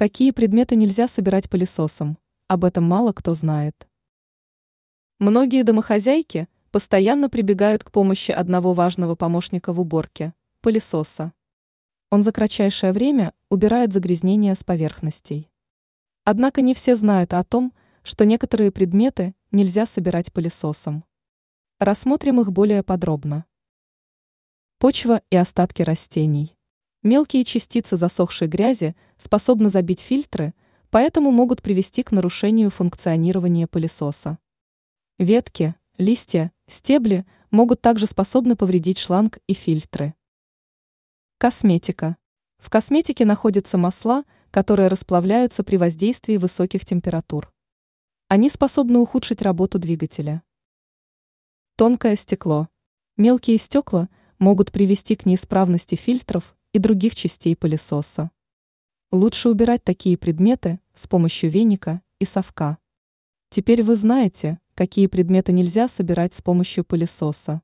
Какие предметы нельзя собирать пылесосом? Об этом мало кто знает. Многие домохозяйки постоянно прибегают к помощи одного важного помощника в уборке – пылесоса. Он за кратчайшее время убирает загрязнения с поверхностей. Однако не все знают о том, что некоторые предметы нельзя собирать пылесосом. Рассмотрим их более подробно. Почва и остатки растений. Мелкие частицы засохшей грязи способны забить фильтры, поэтому могут привести к нарушению функционирования пылесоса. Ветки, листья, стебли могут также способны повредить шланг и фильтры. Косметика. В косметике находятся масла, которые расплавляются при воздействии высоких температур. Они способны ухудшить работу двигателя. Тонкое стекло. Мелкие стекла могут привести к неисправности фильтров и других частей пылесоса. Лучше убирать такие предметы с помощью веника и совка. Теперь вы знаете, какие предметы нельзя собирать с помощью пылесоса.